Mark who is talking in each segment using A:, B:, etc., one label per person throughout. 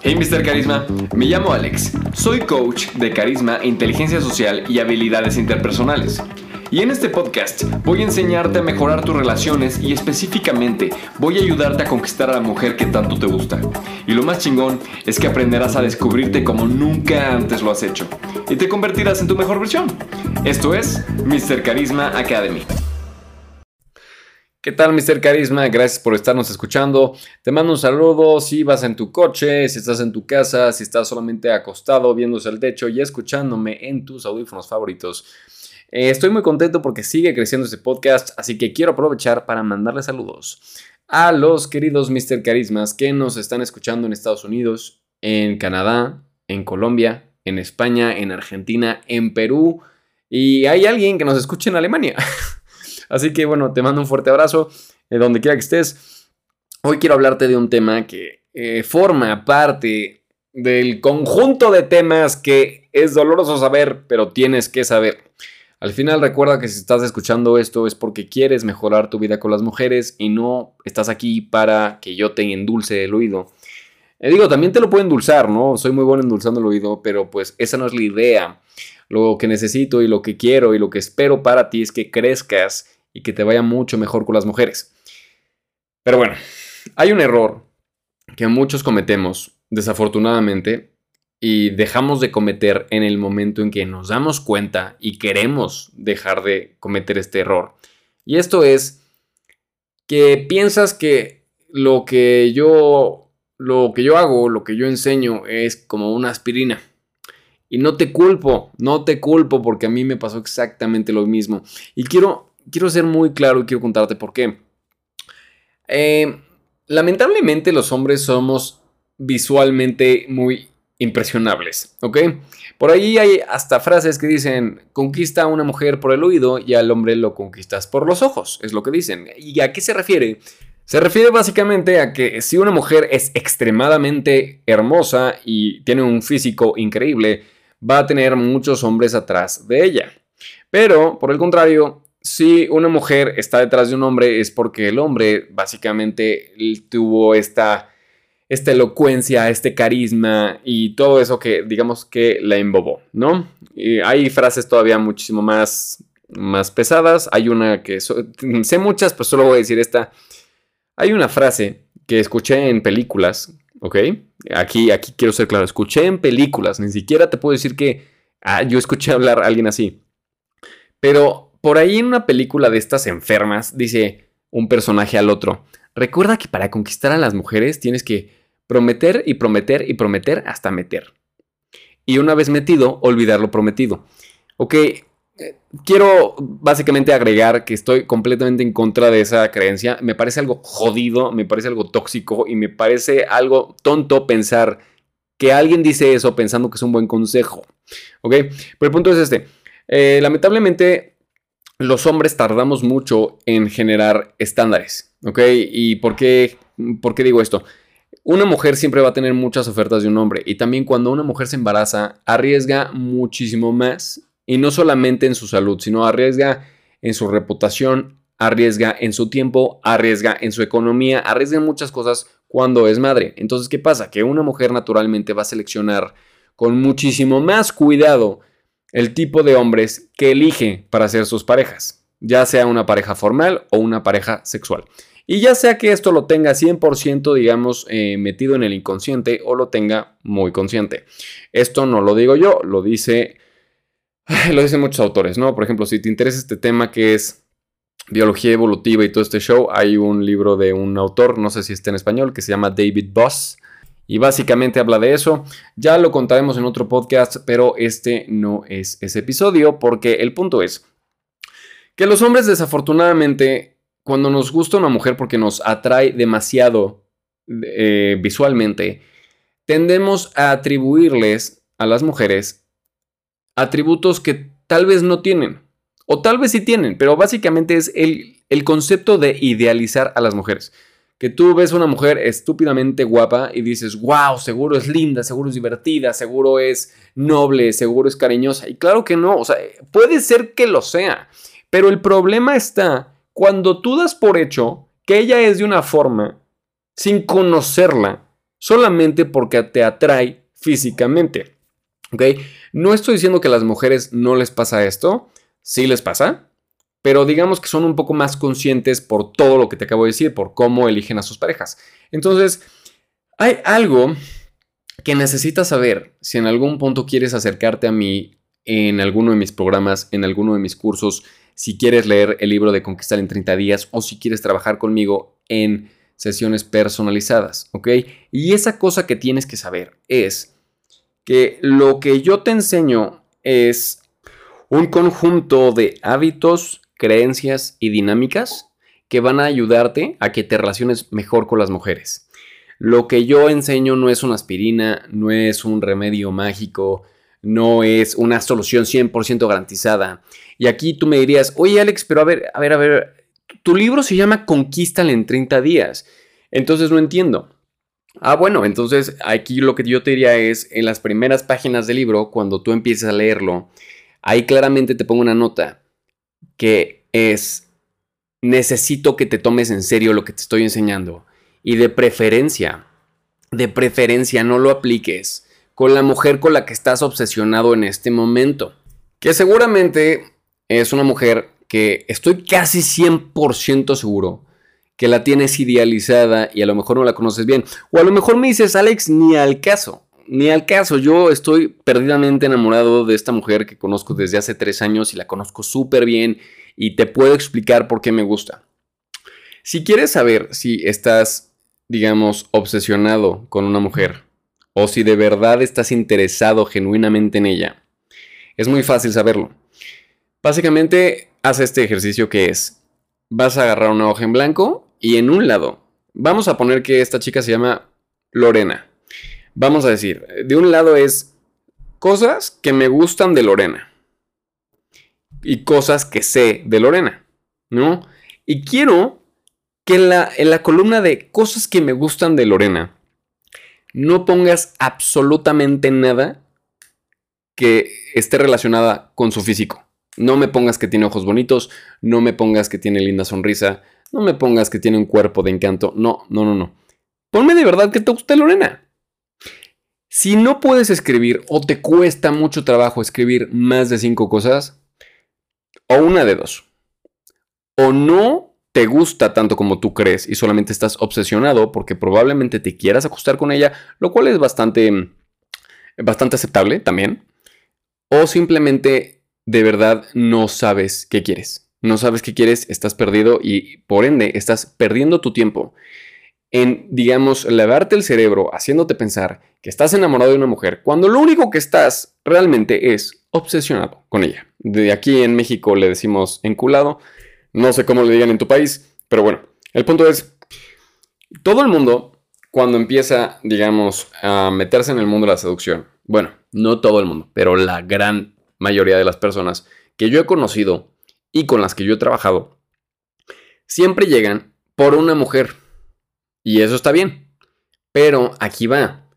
A: Hey Mr. Carisma, me llamo Alex, soy coach de carisma, inteligencia social y habilidades interpersonales. Y en este podcast voy a enseñarte a mejorar tus relaciones y específicamente voy a ayudarte a conquistar a la mujer que tanto te gusta. Y lo más chingón es que aprenderás a descubrirte como nunca antes lo has hecho y te convertirás en tu mejor versión. Esto es Mr. Carisma Academy. ¿Qué tal, Mr. Carisma? Gracias por estarnos escuchando. Te mando un saludo si vas en tu coche, si estás en tu casa, si estás solamente acostado viéndose al techo y escuchándome en tus audífonos favoritos. Eh, estoy muy contento porque sigue creciendo este podcast, así que quiero aprovechar para mandarle saludos a los queridos Mr. Carismas que nos están escuchando en Estados Unidos, en Canadá, en Colombia, en España, en Argentina, en Perú y hay alguien que nos escucha en Alemania. Así que bueno, te mando un fuerte abrazo de donde quiera que estés. Hoy quiero hablarte de un tema que eh, forma parte del conjunto de temas que es doloroso saber, pero tienes que saber. Al final recuerda que si estás escuchando esto es porque quieres mejorar tu vida con las mujeres y no estás aquí para que yo te endulce el oído. Eh, digo, también te lo puedo endulzar, ¿no? Soy muy bueno endulzando el oído, pero pues esa no es la idea. Lo que necesito y lo que quiero y lo que espero para ti es que crezcas y que te vaya mucho mejor con las mujeres. Pero bueno, hay un error que muchos cometemos, desafortunadamente, y dejamos de cometer en el momento en que nos damos cuenta y queremos dejar de cometer este error. Y esto es que piensas que lo que yo lo que yo hago, lo que yo enseño es como una aspirina. Y no te culpo, no te culpo porque a mí me pasó exactamente lo mismo. Y quiero quiero ser muy claro y quiero contarte por qué. Eh, lamentablemente los hombres somos visualmente muy impresionables, ¿ok? Por ahí hay hasta frases que dicen, conquista a una mujer por el oído y al hombre lo conquistas por los ojos, es lo que dicen. ¿Y a qué se refiere? Se refiere básicamente a que si una mujer es extremadamente hermosa y tiene un físico increíble, va a tener muchos hombres atrás de ella. Pero, por el contrario, si una mujer está detrás de un hombre es porque el hombre básicamente tuvo esta, esta elocuencia, este carisma y todo eso que digamos que la embobó, ¿no? hay frases todavía muchísimo más, más pesadas. Hay una que sé muchas, pero solo voy a decir esta. Hay una frase que escuché en películas, ¿ok? Aquí, aquí quiero ser claro, escuché en películas, ni siquiera te puedo decir que ah, yo escuché hablar a alguien así. Pero por ahí en una película de estas enfermas, dice un personaje al otro, recuerda que para conquistar a las mujeres tienes que prometer y prometer y prometer hasta meter. Y una vez metido, olvidar lo prometido. Ok, quiero básicamente agregar que estoy completamente en contra de esa creencia. Me parece algo jodido, me parece algo tóxico y me parece algo tonto pensar que alguien dice eso pensando que es un buen consejo. Ok, pero el punto es este. Eh, lamentablemente los hombres tardamos mucho en generar estándares, ¿ok? ¿Y por qué, por qué digo esto? Una mujer siempre va a tener muchas ofertas de un hombre y también cuando una mujer se embaraza arriesga muchísimo más y no solamente en su salud, sino arriesga en su reputación, arriesga en su tiempo, arriesga en su economía, arriesga en muchas cosas cuando es madre. Entonces, ¿qué pasa? Que una mujer naturalmente va a seleccionar con muchísimo más cuidado el tipo de hombres que elige para ser sus parejas, ya sea una pareja formal o una pareja sexual. Y ya sea que esto lo tenga 100%, digamos, eh, metido en el inconsciente o lo tenga muy consciente. Esto no lo digo yo, lo dice, lo dicen muchos autores, ¿no? Por ejemplo, si te interesa este tema que es biología evolutiva y todo este show, hay un libro de un autor, no sé si está en español, que se llama David Boss, y básicamente habla de eso. Ya lo contaremos en otro podcast, pero este no es ese episodio porque el punto es que los hombres desafortunadamente, cuando nos gusta una mujer porque nos atrae demasiado eh, visualmente, tendemos a atribuirles a las mujeres atributos que tal vez no tienen. O tal vez sí tienen, pero básicamente es el, el concepto de idealizar a las mujeres que tú ves una mujer estúpidamente guapa y dices, wow, seguro es linda, seguro es divertida, seguro es noble, seguro es cariñosa. Y claro que no, o sea, puede ser que lo sea, pero el problema está cuando tú das por hecho que ella es de una forma sin conocerla solamente porque te atrae físicamente. ¿Ok? No estoy diciendo que a las mujeres no les pasa esto, sí les pasa, pero digamos que son un poco más conscientes por todo lo que te acabo de decir, por cómo eligen a sus parejas. Entonces, hay algo que necesitas saber si en algún punto quieres acercarte a mí en alguno de mis programas, en alguno de mis cursos, si quieres leer el libro de Conquistar en 30 días o si quieres trabajar conmigo en sesiones personalizadas, ¿ok? Y esa cosa que tienes que saber es que lo que yo te enseño es un conjunto de hábitos, creencias y dinámicas que van a ayudarte a que te relaciones mejor con las mujeres. Lo que yo enseño no es una aspirina, no es un remedio mágico, no es una solución 100% garantizada. Y aquí tú me dirías, oye Alex, pero a ver, a ver, a ver, tu libro se llama Conquístale en 30 días. Entonces no entiendo. Ah, bueno, entonces aquí lo que yo te diría es, en las primeras páginas del libro, cuando tú empieces a leerlo, ahí claramente te pongo una nota que es, necesito que te tomes en serio lo que te estoy enseñando. Y de preferencia, de preferencia no lo apliques con la mujer con la que estás obsesionado en este momento. Que seguramente es una mujer que estoy casi 100% seguro que la tienes idealizada y a lo mejor no la conoces bien. O a lo mejor me dices, Alex, ni al caso ni al caso, yo estoy perdidamente enamorado de esta mujer que conozco desde hace tres años y la conozco súper bien y te puedo explicar por qué me gusta. Si quieres saber si estás, digamos, obsesionado con una mujer o si de verdad estás interesado genuinamente en ella, es muy fácil saberlo. Básicamente, haz este ejercicio que es, vas a agarrar una hoja en blanco y en un lado, vamos a poner que esta chica se llama Lorena vamos a decir, de un lado es cosas que me gustan de Lorena y cosas que sé de Lorena, ¿no? Y quiero que en la, en la columna de cosas que me gustan de Lorena no pongas absolutamente nada que esté relacionada con su físico. No me pongas que tiene ojos bonitos, no me pongas que tiene linda sonrisa, no me pongas que tiene un cuerpo de encanto. No, no, no, no. Ponme de verdad que te guste Lorena. Si no puedes escribir o te cuesta mucho trabajo escribir más de cinco cosas, o una de dos. O no te gusta tanto como tú crees y solamente estás obsesionado porque probablemente te quieras acostar con ella, lo cual es bastante, bastante aceptable también. O simplemente de verdad no sabes qué quieres. No sabes qué quieres, estás perdido y por ende estás perdiendo tu tiempo en, digamos, lavarte el cerebro haciéndote pensar que estás enamorado de una mujer, cuando lo único que estás realmente es obsesionado con ella. De aquí en México le decimos enculado, no sé cómo le digan en tu país, pero bueno, el punto es, todo el mundo, cuando empieza, digamos, a meterse en el mundo de la seducción, bueno, no todo el mundo, pero la gran mayoría de las personas que yo he conocido y con las que yo he trabajado, siempre llegan por una mujer y eso está bien. Pero aquí va.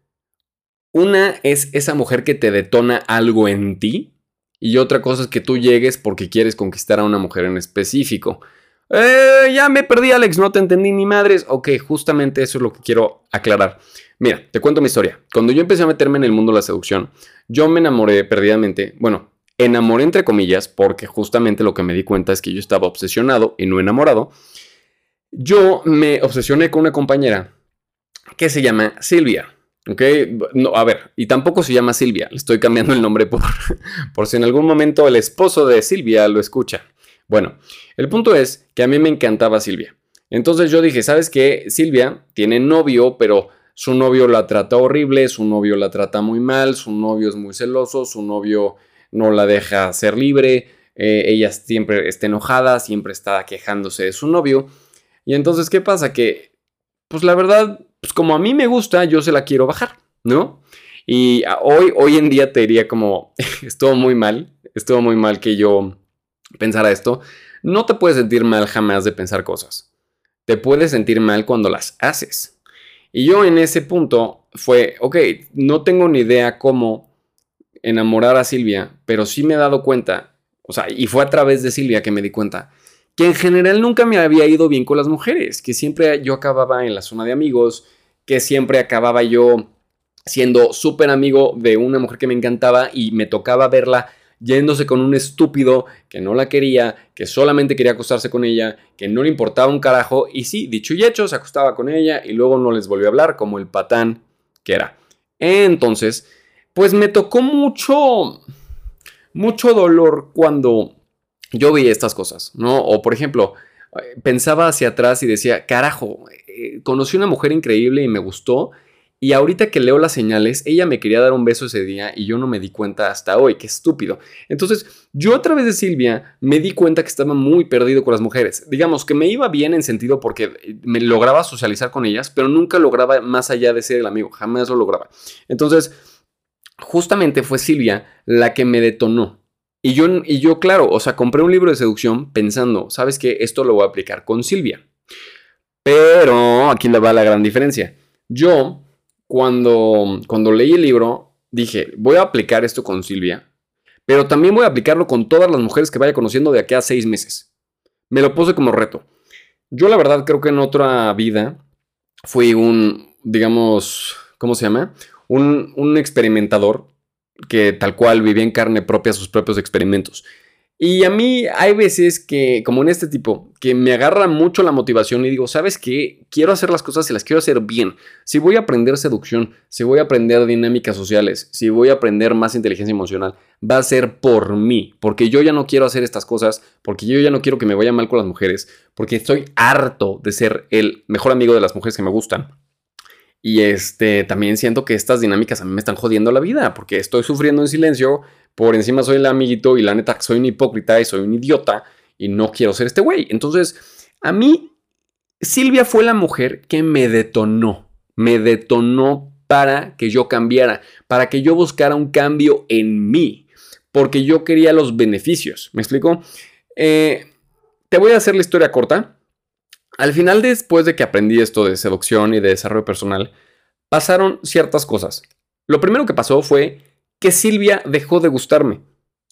A: Una es esa mujer que te detona algo en ti. Y otra cosa es que tú llegues porque quieres conquistar a una mujer en específico. Eh, ya me perdí, Alex, no te entendí ni madres. Ok, justamente eso es lo que quiero aclarar. Mira, te cuento mi historia. Cuando yo empecé a meterme en el mundo de la seducción, yo me enamoré perdidamente. Bueno, enamoré entre comillas, porque justamente lo que me di cuenta es que yo estaba obsesionado y no enamorado yo me obsesioné con una compañera que se llama Silvia. ¿Ok? No, a ver, y tampoco se llama Silvia. Le estoy cambiando el nombre por, por si en algún momento el esposo de Silvia lo escucha. Bueno, el punto es que a mí me encantaba Silvia. Entonces yo dije, ¿sabes qué? Silvia tiene novio, pero su novio la trata horrible, su novio la trata muy mal, su novio es muy celoso, su novio no la deja ser libre, eh, ella siempre está enojada, siempre está quejándose de su novio. Y entonces, ¿qué pasa? Que, pues la verdad, pues como a mí me gusta, yo se la quiero bajar, ¿no? Y hoy, hoy en día te diría como, estuvo muy mal, estuvo muy mal que yo pensara esto. No te puedes sentir mal jamás de pensar cosas. Te puedes sentir mal cuando las haces. Y yo en ese punto fue, ok, no tengo ni idea cómo enamorar a Silvia, pero sí me he dado cuenta, o sea, y fue a través de Silvia que me di cuenta que en general nunca me había ido bien con las mujeres, que siempre yo acababa en la zona de amigos, que siempre acababa yo siendo súper amigo de una mujer que me encantaba y me tocaba verla yéndose con un estúpido que no la quería, que solamente quería acostarse con ella, que no le importaba un carajo y sí, dicho y hecho, se acostaba con ella y luego no les volvió a hablar como el patán que era. Entonces, pues me tocó mucho, mucho dolor cuando yo vi estas cosas, ¿no? O por ejemplo, pensaba hacia atrás y decía, carajo, eh, conocí una mujer increíble y me gustó. Y ahorita que leo las señales, ella me quería dar un beso ese día y yo no me di cuenta hasta hoy, qué estúpido. Entonces, yo a través de Silvia me di cuenta que estaba muy perdido con las mujeres. Digamos que me iba bien en sentido porque me lograba socializar con ellas, pero nunca lograba más allá de ser el amigo, jamás lo lograba. Entonces, justamente fue Silvia la que me detonó. Y yo, y yo, claro, o sea, compré un libro de seducción pensando, ¿sabes qué? Esto lo voy a aplicar con Silvia. Pero aquí le va la gran diferencia. Yo, cuando, cuando leí el libro, dije, voy a aplicar esto con Silvia, pero también voy a aplicarlo con todas las mujeres que vaya conociendo de aquí a seis meses. Me lo puse como reto. Yo la verdad creo que en otra vida fui un, digamos, ¿cómo se llama? Un, experimentador que tal cual vivía en carne propia sus propios experimentos. Y a mí hay veces que, como en este tipo, que me agarra mucho la motivación y digo, ¿sabes qué? Quiero hacer las cosas y las quiero hacer bien. Si voy a aprender seducción, si voy a aprender dinámicas sociales, si voy a aprender más inteligencia emocional, va a ser por mí, porque yo ya no quiero hacer estas cosas, porque yo ya no quiero que me vaya mal con las mujeres, porque estoy harto de ser el mejor amigo de las mujeres que me gustan. Y este, también siento que estas dinámicas a mí me están jodiendo la vida, porque estoy sufriendo en silencio, por encima soy el amiguito y la neta soy un hipócrita y soy un idiota y no quiero ser este güey. Entonces, a mí, Silvia fue la mujer que me detonó, me detonó para que yo cambiara, para que yo buscara un cambio en mí, porque yo quería los beneficios. ¿Me explico? Eh, te voy a hacer la historia corta. Al final, después de que aprendí esto de seducción y de desarrollo personal, pasaron ciertas cosas. Lo primero que pasó fue que Silvia dejó de gustarme.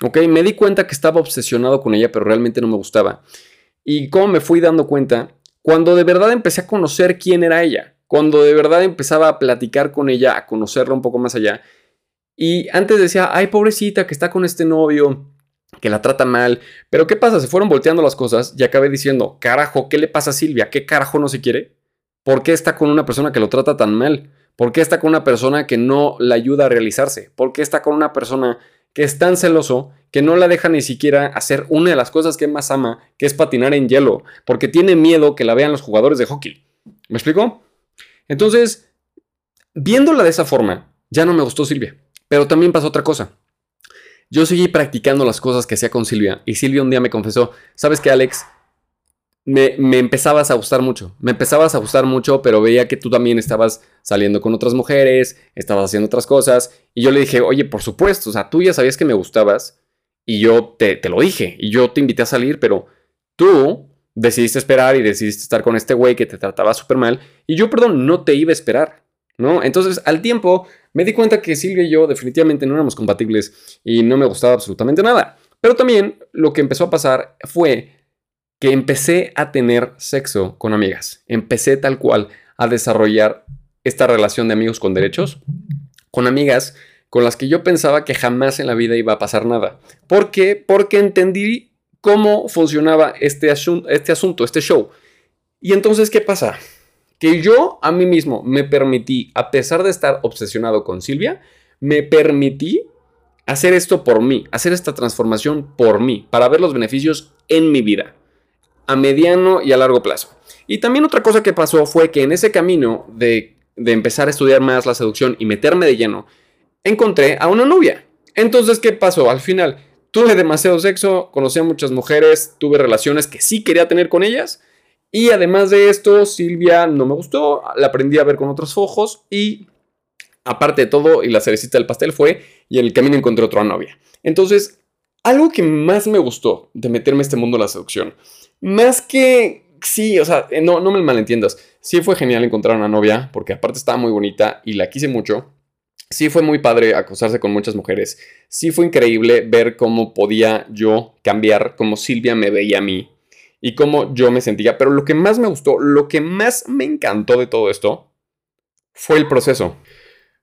A: ¿Ok? Me di cuenta que estaba obsesionado con ella, pero realmente no me gustaba. Y cómo me fui dando cuenta, cuando de verdad empecé a conocer quién era ella, cuando de verdad empezaba a platicar con ella, a conocerla un poco más allá. Y antes decía, ay, pobrecita, que está con este novio, que la trata mal. Pero ¿qué pasa? Se fueron volteando las cosas y acabé diciendo, carajo, ¿qué le pasa a Silvia? ¿Qué carajo no se quiere? ¿Por qué está con una persona que lo trata tan mal? ¿Por qué está con una persona que no la ayuda a realizarse? ¿Por qué está con una persona que es tan celoso que no la deja ni siquiera hacer una de las cosas que más ama, que es patinar en hielo? Porque tiene miedo que la vean los jugadores de hockey. ¿Me explico? Entonces, viéndola de esa forma, ya no me gustó Silvia. Pero también pasó otra cosa. Yo seguí practicando las cosas que hacía con Silvia y Silvia un día me confesó, ¿sabes qué, Alex? Me, me, empezabas a gustar mucho, me empezabas a gustar mucho, pero veía que tú también estabas saliendo con otras mujeres, estabas haciendo otras cosas, y yo le dije, oye, por supuesto, o sea, tú ya sabías que me gustabas, y yo te, te lo dije, y yo te invité a salir, pero tú decidiste esperar y decidiste estar con este güey que te trataba súper mal, y yo, perdón, no te iba a esperar, ¿no? Entonces, al tiempo, me di cuenta que Silvia y yo definitivamente no éramos compatibles y no me gustaba absolutamente nada. Pero también lo que empezó a pasar fue que empecé a tener sexo con amigas. Empecé tal cual a desarrollar esta relación de amigos con derechos con amigas con las que yo pensaba que jamás en la vida iba a pasar nada. ¿Por qué? Porque entendí cómo funcionaba este, este asunto, este show. Y entonces, ¿qué pasa? Que yo a mí mismo me permití, a pesar de estar obsesionado con Silvia, me permití hacer esto por mí, hacer esta transformación por mí, para ver los beneficios en mi vida, a mediano y a largo plazo. Y también otra cosa que pasó fue que en ese camino de, de empezar a estudiar más la seducción y meterme de lleno, encontré a una novia. Entonces, ¿qué pasó? Al final, tuve demasiado sexo, conocí a muchas mujeres, tuve relaciones que sí quería tener con ellas, y además de esto, Silvia no me gustó, la aprendí a ver con otros ojos y aparte de todo, y la cerecita del pastel fue, y en el camino encontré otra novia. Entonces, algo que más me gustó de meterme a este mundo de la seducción, más que, sí, o sea, no, no me malentiendas, sí fue genial encontrar una novia, porque aparte estaba muy bonita y la quise mucho. Sí fue muy padre acosarse con muchas mujeres. Sí fue increíble ver cómo podía yo cambiar, cómo Silvia me veía a mí y cómo yo me sentía. Pero lo que más me gustó, lo que más me encantó de todo esto, fue el proceso.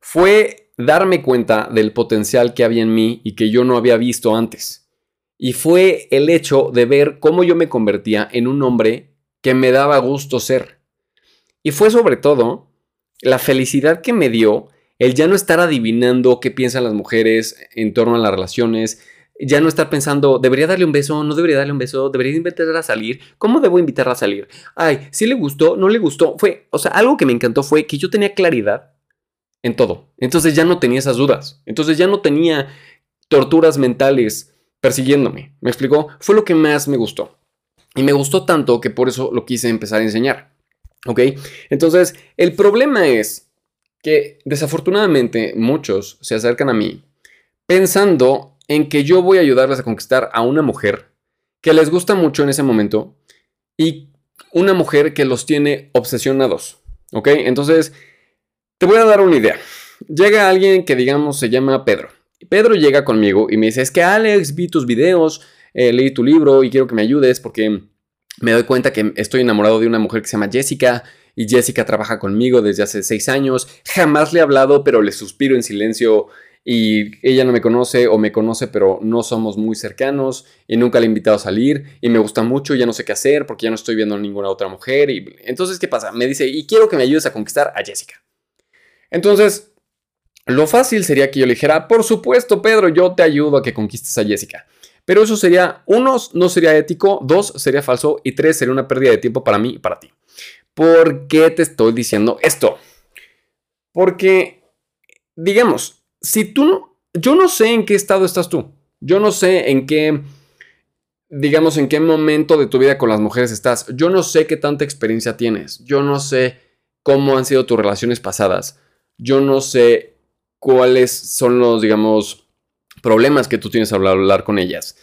A: Fue darme cuenta del potencial que había en mí y que yo no había visto antes. Y fue el hecho de ver cómo yo me convertía en un hombre que me daba gusto ser. Y fue sobre todo la felicidad que me dio el ya no estar adivinando qué piensan las mujeres en torno a las relaciones, ya no estar pensando, ¿debería darle un beso? ¿No debería darle un beso? ¿Debería invitarla a salir? ¿Cómo debo invitarla a salir? Ay, si le gustó, no le gustó. Fue, o sea, algo que me encantó fue que yo tenía claridad en todo. Entonces ya no tenía esas dudas. Entonces ya no tenía torturas mentales persiguiéndome. ¿Me explicó? Fue lo que más me gustó. Y me gustó tanto que por eso lo quise empezar a enseñar. ¿Ok? Entonces, el problema es que desafortunadamente muchos se acercan a mí pensando en que yo voy a ayudarles a conquistar a una mujer que les gusta mucho en ese momento y una mujer que los tiene obsesionados. ¿Ok? Entonces, te voy a dar una idea. Llega alguien que digamos se llama Pedro. Pedro llega conmigo y me dice, es que Alex, vi tus videos, eh, leí tu libro y quiero que me ayudes porque me doy cuenta que estoy enamorado de una mujer que se llama Jessica y Jessica trabaja conmigo desde hace seis años. Jamás le he hablado, pero le suspiro en silencio y ella no me conoce o me conoce pero no somos muy cercanos y nunca le he invitado a salir y me gusta mucho, ya no sé qué hacer porque ya no estoy viendo a ninguna otra mujer y entonces ¿qué pasa? Me dice, "Y quiero que me ayudes a conquistar a Jessica." Entonces, lo fácil sería que yo le dijera, "Por supuesto, Pedro, yo te ayudo a que conquistes a Jessica." Pero eso sería, uno, no sería ético, dos, sería falso y tres, sería una pérdida de tiempo para mí y para ti. ¿Por qué te estoy diciendo esto? Porque, digamos, si tú no, yo no sé en qué estado estás tú. Yo no sé en qué, digamos, en qué momento de tu vida con las mujeres estás. Yo no sé qué tanta experiencia tienes. Yo no sé cómo han sido tus relaciones pasadas. Yo no sé cuáles son los, digamos, problemas que tú tienes al hablar con ellas.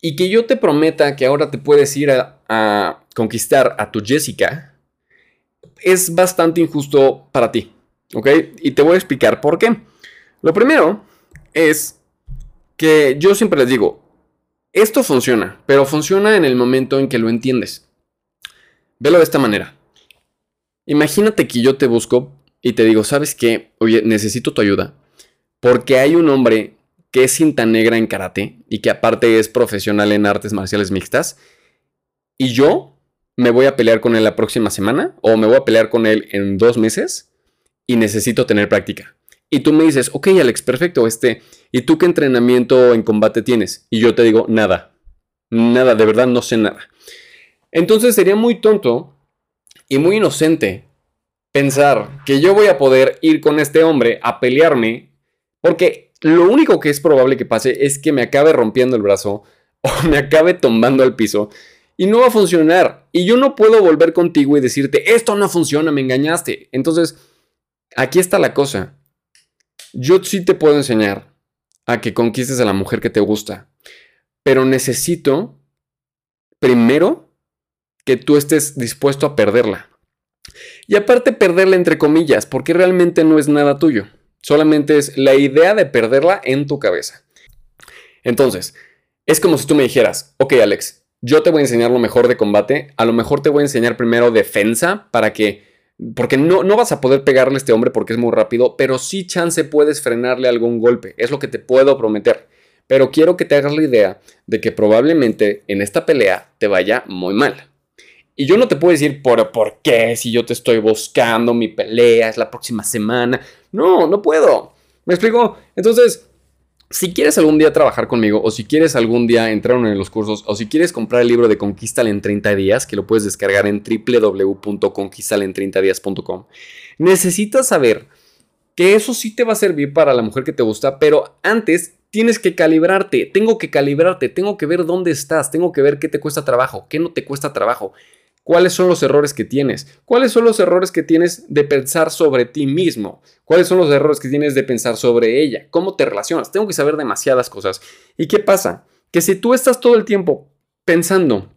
A: Y que yo te prometa que ahora te puedes ir a, a conquistar a tu Jessica es bastante injusto para ti. ¿Ok? Y te voy a explicar por qué. Lo primero es que yo siempre les digo, esto funciona, pero funciona en el momento en que lo entiendes. Velo de esta manera. Imagínate que yo te busco y te digo, ¿sabes qué? Oye, necesito tu ayuda. Porque hay un hombre que es cinta negra en karate y que aparte es profesional en artes marciales mixtas. Y yo me voy a pelear con él la próxima semana o me voy a pelear con él en dos meses y necesito tener práctica. Y tú me dices, ok Alex, perfecto, este, ¿y tú qué entrenamiento en combate tienes? Y yo te digo, nada, nada, de verdad no sé nada. Entonces sería muy tonto y muy inocente pensar que yo voy a poder ir con este hombre a pelearme, porque lo único que es probable que pase es que me acabe rompiendo el brazo o me acabe tumbando al piso y no va a funcionar. Y yo no puedo volver contigo y decirte, esto no funciona, me engañaste. Entonces, aquí está la cosa. Yo sí te puedo enseñar a que conquistes a la mujer que te gusta, pero necesito primero que tú estés dispuesto a perderla. Y aparte perderla entre comillas, porque realmente no es nada tuyo. Solamente es la idea de perderla en tu cabeza. Entonces, es como si tú me dijeras, ok Alex, yo te voy a enseñar lo mejor de combate, a lo mejor te voy a enseñar primero defensa para que porque no, no vas a poder pegarle a este hombre porque es muy rápido, pero sí chance puedes frenarle algún golpe. Es lo que te puedo prometer. Pero quiero que te hagas la idea de que probablemente en esta pelea te vaya muy mal. Y yo no te puedo decir por, por qué, si yo te estoy buscando, mi pelea es la próxima semana. No, no puedo. ¿Me explico? Entonces, si quieres algún día trabajar conmigo o si quieres algún día entrar en los cursos o si quieres comprar el libro de Conquístale en 30 días, que lo puedes descargar en www.conquistalen30días.com, necesitas saber que eso sí te va a servir para la mujer que te gusta, pero antes tienes que calibrarte, tengo que calibrarte, tengo que ver dónde estás, tengo que ver qué te cuesta trabajo, qué no te cuesta trabajo, ¿Cuáles son los errores que tienes? ¿Cuáles son los errores que tienes de pensar sobre ti mismo? ¿Cuáles son los errores que tienes de pensar sobre ella? ¿Cómo te relacionas? Tengo que saber demasiadas cosas. ¿Y qué pasa? Que si tú estás todo el tiempo pensando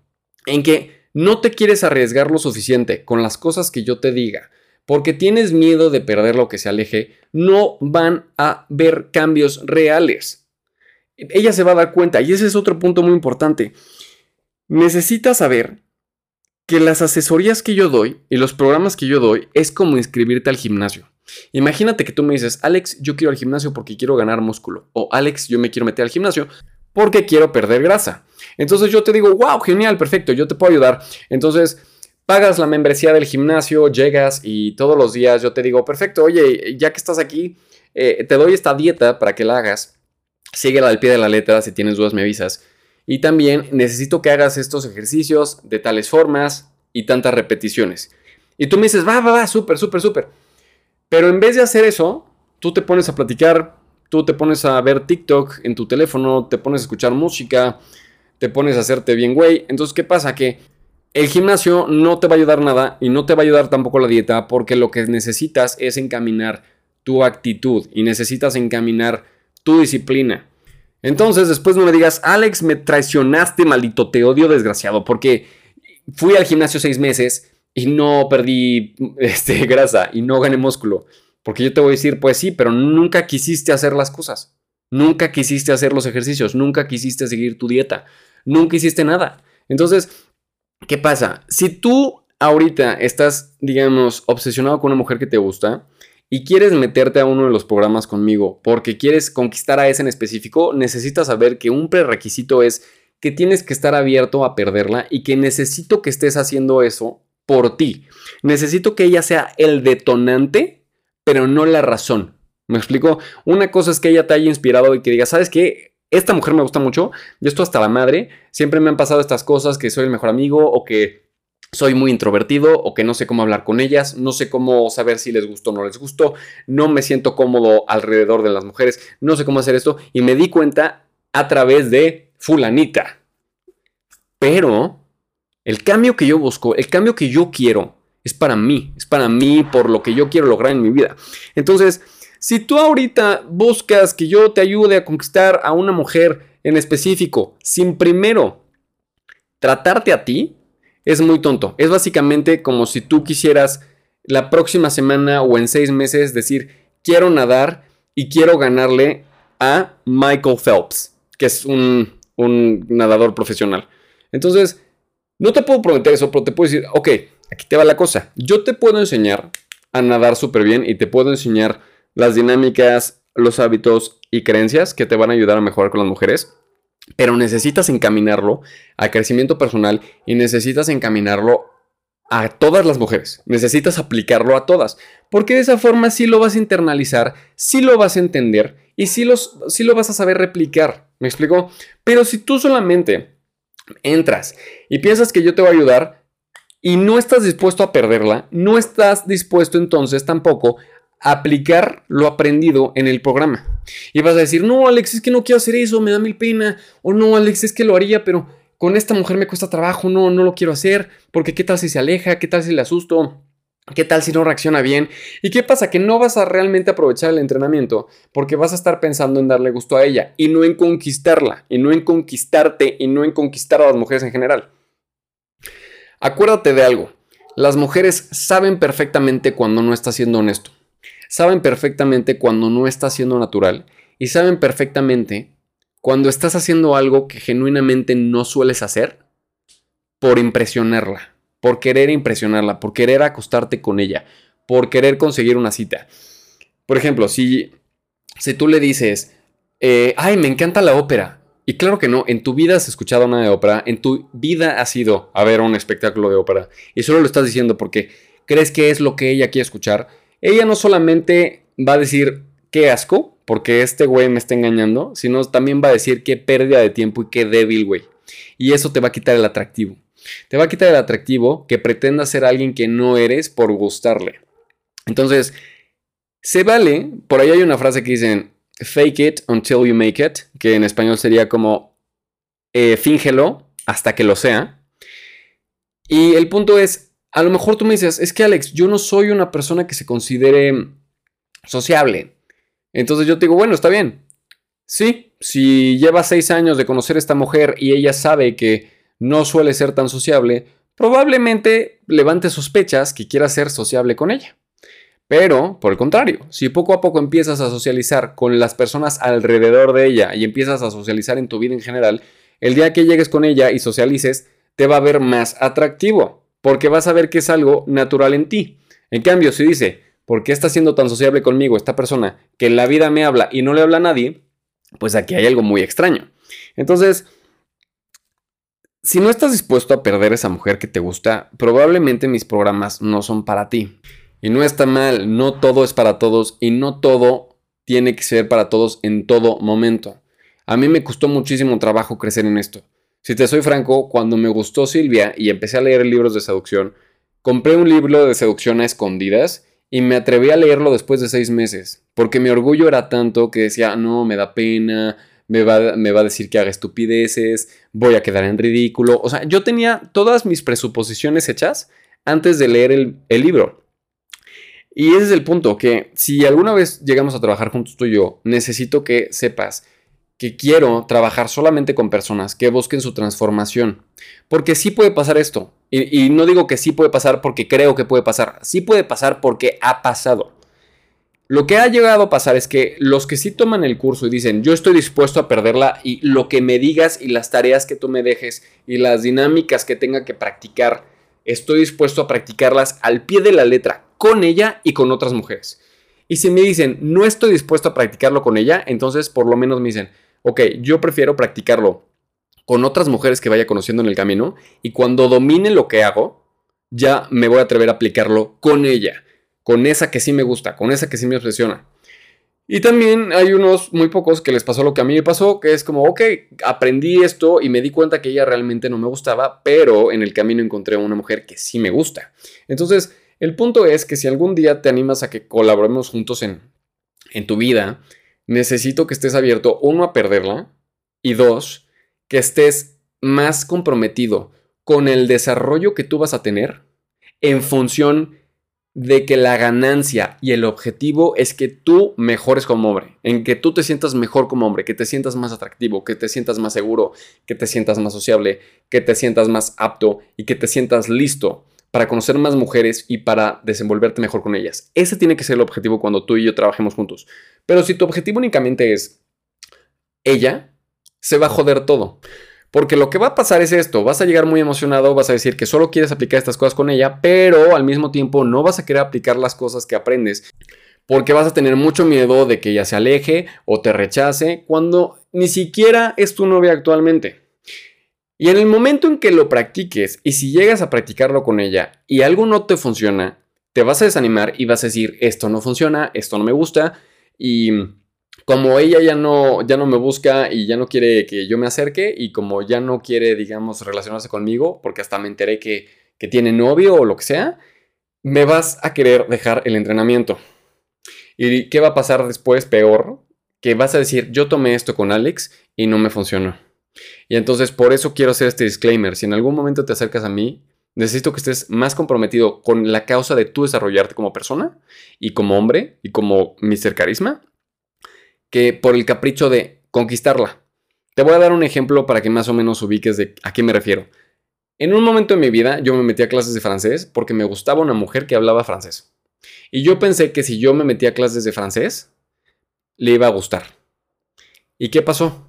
A: en que no te quieres arriesgar lo suficiente con las cosas que yo te diga, porque tienes miedo de perder lo que se aleje, no van a ver cambios reales. Ella se va a dar cuenta y ese es otro punto muy importante. Necesitas saber que las asesorías que yo doy y los programas que yo doy es como inscribirte al gimnasio. Imagínate que tú me dices, Alex, yo quiero al gimnasio porque quiero ganar músculo. O Alex, yo me quiero meter al gimnasio porque quiero perder grasa. Entonces yo te digo, wow, genial, perfecto, yo te puedo ayudar. Entonces pagas la membresía del gimnasio, llegas y todos los días yo te digo, perfecto, oye, ya que estás aquí, eh, te doy esta dieta para que la hagas. Síguela al pie de la letra, si tienes dudas me avisas. Y también necesito que hagas estos ejercicios de tales formas y tantas repeticiones. Y tú me dices, va, va, va, súper, súper, súper. Pero en vez de hacer eso, tú te pones a platicar, tú te pones a ver TikTok en tu teléfono, te pones a escuchar música, te pones a hacerte bien, güey. Entonces, ¿qué pasa? Que el gimnasio no te va a ayudar nada y no te va a ayudar tampoco la dieta porque lo que necesitas es encaminar tu actitud y necesitas encaminar tu disciplina. Entonces, después no me digas, Alex, me traicionaste, maldito, te odio, desgraciado, porque fui al gimnasio seis meses y no perdí este, grasa y no gané músculo. Porque yo te voy a decir, pues sí, pero nunca quisiste hacer las cosas. Nunca quisiste hacer los ejercicios, nunca quisiste seguir tu dieta, nunca hiciste nada. Entonces, ¿qué pasa? Si tú ahorita estás, digamos, obsesionado con una mujer que te gusta y quieres meterte a uno de los programas conmigo porque quieres conquistar a ese en específico, necesitas saber que un prerequisito es que tienes que estar abierto a perderla y que necesito que estés haciendo eso por ti. Necesito que ella sea el detonante, pero no la razón. ¿Me explico? Una cosa es que ella te haya inspirado y que diga, ¿sabes qué? Esta mujer me gusta mucho, yo estoy hasta la madre, siempre me han pasado estas cosas, que soy el mejor amigo o que soy muy introvertido o que no sé cómo hablar con ellas, no sé cómo saber si les gustó o no les gustó, no me siento cómodo alrededor de las mujeres, no sé cómo hacer esto y me di cuenta a través de fulanita. Pero el cambio que yo busco, el cambio que yo quiero, es para mí, es para mí por lo que yo quiero lograr en mi vida. Entonces, si tú ahorita buscas que yo te ayude a conquistar a una mujer en específico, sin primero tratarte a ti, es muy tonto. Es básicamente como si tú quisieras la próxima semana o en seis meses decir, quiero nadar y quiero ganarle a Michael Phelps, que es un, nadador profesional. Entonces, no te puedo prometer eso, pero te puedo decir, ok, aquí te va la cosa. Yo te puedo enseñar a nadar súper bien y te puedo enseñar las dinámicas, los hábitos y creencias que te van a ayudar a mejorar con las mujeres. Pero necesitas encaminarlo a crecimiento personal y necesitas encaminarlo a todas las mujeres. Necesitas aplicarlo a todas. Porque de esa forma sí lo vas a internalizar, sí lo vas a entender y sí, los, sí lo vas a saber replicar. ¿Me explico? Pero si tú solamente entras y piensas que yo te voy a ayudar y no estás dispuesto a perderla, no estás dispuesto entonces tampoco aplicar lo aprendido en el programa. Y vas a decir, no, Alex, es que no quiero hacer eso, me da mil pena. O no, Alex, es que lo haría, pero con esta mujer me cuesta trabajo, no, no lo quiero hacer, porque qué tal si se aleja, qué tal si le asusto. ¿Qué tal si no reacciona bien? ¿Y qué pasa? Que no vas a realmente aprovechar el entrenamiento porque vas a estar pensando en darle gusto a ella y no en conquistarla, y no en conquistarte y no en conquistar a las mujeres en general. Acuérdate de algo, las mujeres saben perfectamente cuando no está siendo honesto, saben perfectamente cuando no está siendo natural y saben perfectamente cuando estás haciendo algo que genuinamente no sueles hacer por impresionarla por querer impresionarla, por querer acostarte con ella, por querer conseguir una cita. Por ejemplo, si, si tú le dices, eh, ay, me encanta la ópera, y claro que no, en tu vida has escuchado una de ópera, en tu vida has ido a ver un espectáculo de ópera, y solo lo estás diciendo porque crees que es lo que ella quiere escuchar, ella no solamente va a decir, qué asco, porque este güey me está engañando, sino también va a decir qué pérdida de tiempo y qué débil, güey. Y eso te va a quitar el atractivo. Te va a quitar el atractivo que pretenda ser alguien que no eres por gustarle. Entonces, se vale, por ahí hay una frase que dicen, fake it until you make it, que en español sería como, eh, fíngelo hasta que lo sea. Y el punto es, a lo mejor tú me dices, es que Alex, yo no soy una persona que se considere sociable. Entonces yo te digo, bueno, está bien. Sí, si llevas seis años de conocer a esta mujer y ella sabe que no suele ser tan sociable, probablemente levante sospechas que quiera ser sociable con ella. Pero, por el contrario, si poco a poco empiezas a socializar con las personas alrededor de ella y empiezas a socializar en tu vida en general, el día que llegues con ella y socialices, te va a ver más atractivo, porque vas a ver que es algo natural en ti. En cambio, si dice, ¿por qué está siendo tan sociable conmigo esta persona que en la vida me habla y no le habla a nadie? Pues aquí hay algo muy extraño. Entonces, si no estás dispuesto a perder esa mujer que te gusta, probablemente mis programas no son para ti. Y no está mal, no todo es para todos y no todo tiene que ser para todos en todo momento. A mí me costó muchísimo trabajo crecer en esto. Si te soy franco, cuando me gustó Silvia y empecé a leer libros de seducción, compré un libro de seducción a escondidas y me atreví a leerlo después de seis meses, porque mi orgullo era tanto que decía, no, me da pena, me va, me va, a decir que haga estupideces, voy a quedar en ridículo. O sea, yo tenía todas mis presuposiciones hechas antes de leer el, el, libro. Y ese es el punto, que si alguna vez llegamos a trabajar juntos tú y yo, necesito que sepas que quiero trabajar solamente con personas que busquen su transformación. Porque sí puede pasar esto. Y, no digo que sí puede pasar porque creo que puede pasar. Sí puede pasar porque ha pasado. Lo que ha llegado a pasar es que los que sí toman el curso y dicen, yo estoy dispuesto a perderla y lo que me digas y las tareas que tú me dejes y las dinámicas que tenga que practicar, estoy dispuesto a practicarlas al pie de la letra, con ella y con otras mujeres. Y si me dicen, no estoy dispuesto a practicarlo con ella, entonces por lo menos me dicen, ok, yo prefiero practicarlo con otras mujeres que vaya conociendo en el camino y cuando domine lo que hago, ya me voy a atrever a aplicarlo con ella, con esa que sí me gusta, con esa que sí me obsesiona. Y también hay unos muy pocos que les pasó lo que a mí me pasó, que es como, ok, aprendí esto y me di cuenta que ella realmente no me gustaba, pero en el camino encontré a una mujer que sí me gusta. Entonces, el punto es que si algún día te animas a que colaboremos juntos en, en tu vida, necesito que estés abierto, uno, a perderla y dos, que estés más comprometido con el desarrollo que tú vas a tener en función de que la ganancia y el objetivo es que tú mejores como hombre, en que tú te sientas mejor como hombre, que te sientas más atractivo, que te sientas más seguro, que te sientas más sociable, que te sientas más apto y que te sientas listo para conocer más mujeres y para desenvolverte mejor con ellas. Ese tiene que ser el objetivo cuando tú y yo trabajemos juntos. Pero si tu objetivo únicamente es ella, se va a joder todo. Porque lo que va a pasar es esto, vas a llegar muy emocionado, vas a decir que solo quieres aplicar estas cosas con ella, pero al mismo tiempo no vas a querer aplicar las cosas que aprendes, porque vas a tener mucho miedo de que ella se aleje o te rechace cuando ni siquiera es tu novia actualmente. Y en el momento en que lo practiques y si llegas a practicarlo con ella y algo no te funciona, te vas a desanimar y vas a decir, esto no funciona, esto no me gusta y como ella ya no, ya no me busca y ya no quiere que yo me acerque y como ya no quiere, digamos, relacionarse conmigo, porque hasta me enteré que, que tiene novio o lo que sea, me vas a querer dejar el entrenamiento. ¿Y qué va a pasar después? Peor, que vas a decir, yo tomé esto con Alex y no me funcionó. Y entonces por eso quiero hacer este disclaimer. Si en algún momento te acercas a mí, necesito que estés más comprometido con la causa de tú desarrollarte como persona y como hombre y como Mr. Carisma, que por el capricho de conquistarla. Te voy a dar un ejemplo para que más o menos ubiques de a qué me refiero. En un momento de mi vida yo me metí a clases de francés porque me gustaba una mujer que hablaba francés. Y yo pensé que si yo me metía a clases de francés, le iba a gustar. ¿Y qué pasó?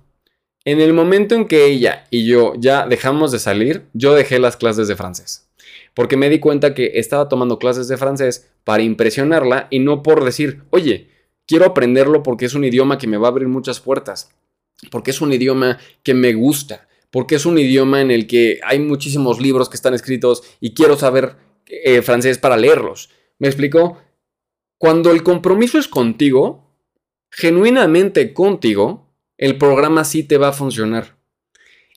A: En el momento en que ella y yo ya dejamos de salir, yo dejé las clases de francés. Porque me di cuenta que estaba tomando clases de francés para impresionarla y no por decir, oye, quiero aprenderlo porque es un idioma que me va a abrir muchas puertas. Porque es un idioma que me gusta. Porque es un idioma en el que hay muchísimos libros que están escritos y quiero saber eh, francés para leerlos. ¿Me explico? Cuando el compromiso es contigo, genuinamente contigo, el programa sí te va a funcionar.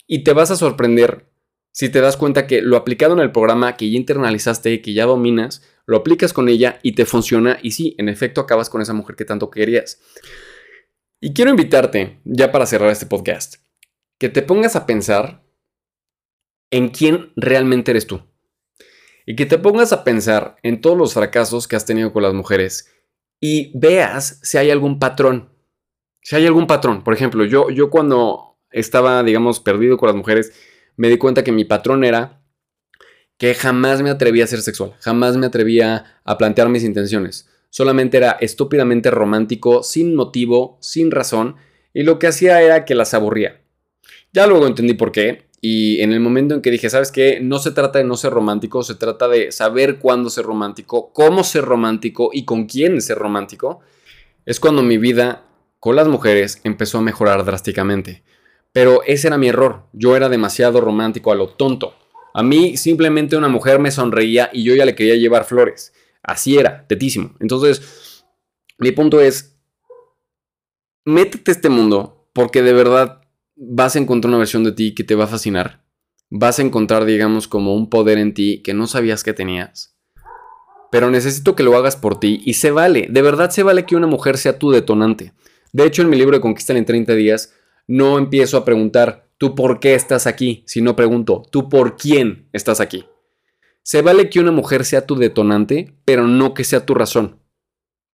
A: Y te vas a sorprender si te das cuenta que lo aplicado en el programa que ya internalizaste, que ya dominas, lo aplicas con ella y te funciona y sí, en efecto acabas con esa mujer que tanto querías. Y quiero invitarte, ya para cerrar este podcast, que te pongas a pensar en quién realmente eres tú. Y que te pongas a pensar en todos los fracasos que has tenido con las mujeres y veas si hay algún patrón. Si hay algún patrón, por ejemplo, yo, yo cuando estaba, digamos, perdido con las mujeres, me di cuenta que mi patrón era que jamás me atrevía a ser sexual, jamás me atrevía a plantear mis intenciones. Solamente era estúpidamente romántico, sin motivo, sin razón, y lo que hacía era que las aburría. Ya luego entendí por qué, Y en el momento en que dije, ¿sabes qué? No se trata de no ser romántico, se trata de saber cuándo ser romántico, cómo ser romántico y con quién ser romántico, es cuando mi vida con las mujeres empezó a mejorar drásticamente. Pero ese era mi error. Yo era demasiado romántico a lo tonto. A mí simplemente una mujer me sonreía y yo ya le quería llevar flores. Así era, tetísimo. Entonces, mi punto es, métete a este mundo porque de verdad vas a encontrar una versión de ti que te va a fascinar. Vas a encontrar, digamos, como un poder en ti que no sabías que tenías. Pero necesito que lo hagas por ti y se vale, de verdad se vale que una mujer sea tu detonante. De hecho, en mi libro de Conquista en 30 días, no empiezo a preguntar, ¿tú por qué estás aquí? Sino pregunto, ¿tú por quién estás aquí? Se vale que una mujer sea tu detonante, pero no que sea tu razón.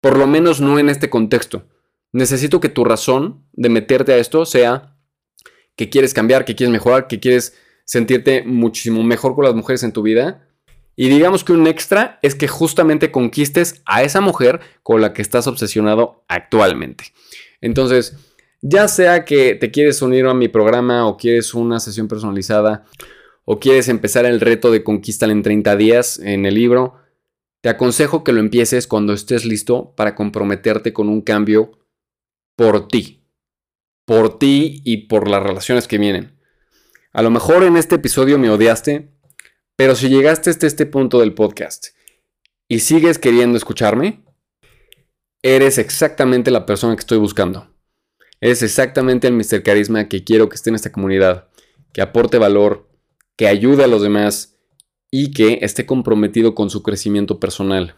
A: Por lo menos no en este contexto. Necesito que tu razón de meterte a esto sea que quieres cambiar, que quieres mejorar, que quieres sentirte muchísimo mejor con las mujeres en tu vida. Y digamos que un extra es que justamente conquistes a esa mujer con la que estás obsesionado actualmente. Entonces, ya sea que te quieres unir a mi programa o quieres una sesión personalizada o quieres empezar el reto de conquista en 30 días en el libro, te aconsejo que lo empieces cuando estés listo para comprometerte con un cambio por ti por ti y por las relaciones que vienen. A lo mejor en este episodio me odiaste, pero si llegaste hasta este punto del podcast y sigues queriendo escucharme, eres exactamente la persona que estoy buscando. Eres exactamente el Mr. Carisma que quiero que esté en esta comunidad, que aporte valor, que ayude a los demás y que esté comprometido con su crecimiento personal.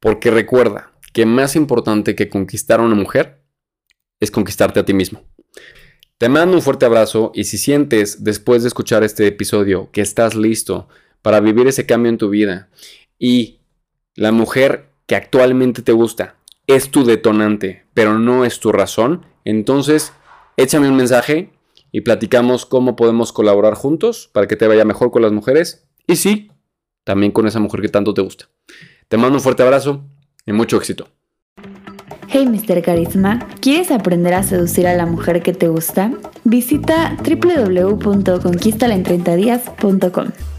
A: Porque recuerda que más importante que conquistar a una mujer es conquistarte a ti mismo. Te mando un fuerte abrazo y si sientes después de escuchar este episodio que estás listo para vivir ese cambio en tu vida y la mujer que actualmente te gusta es tu detonante, pero no es tu razón, entonces échame un mensaje y platicamos cómo podemos colaborar juntos para que te vaya mejor con las mujeres y sí, también con esa mujer que tanto te gusta. Te mando un fuerte abrazo y mucho éxito.
B: Hey Mr. Carisma, ¿quieres aprender a seducir a la mujer que te gusta? Visita www.conquistalen30días.com.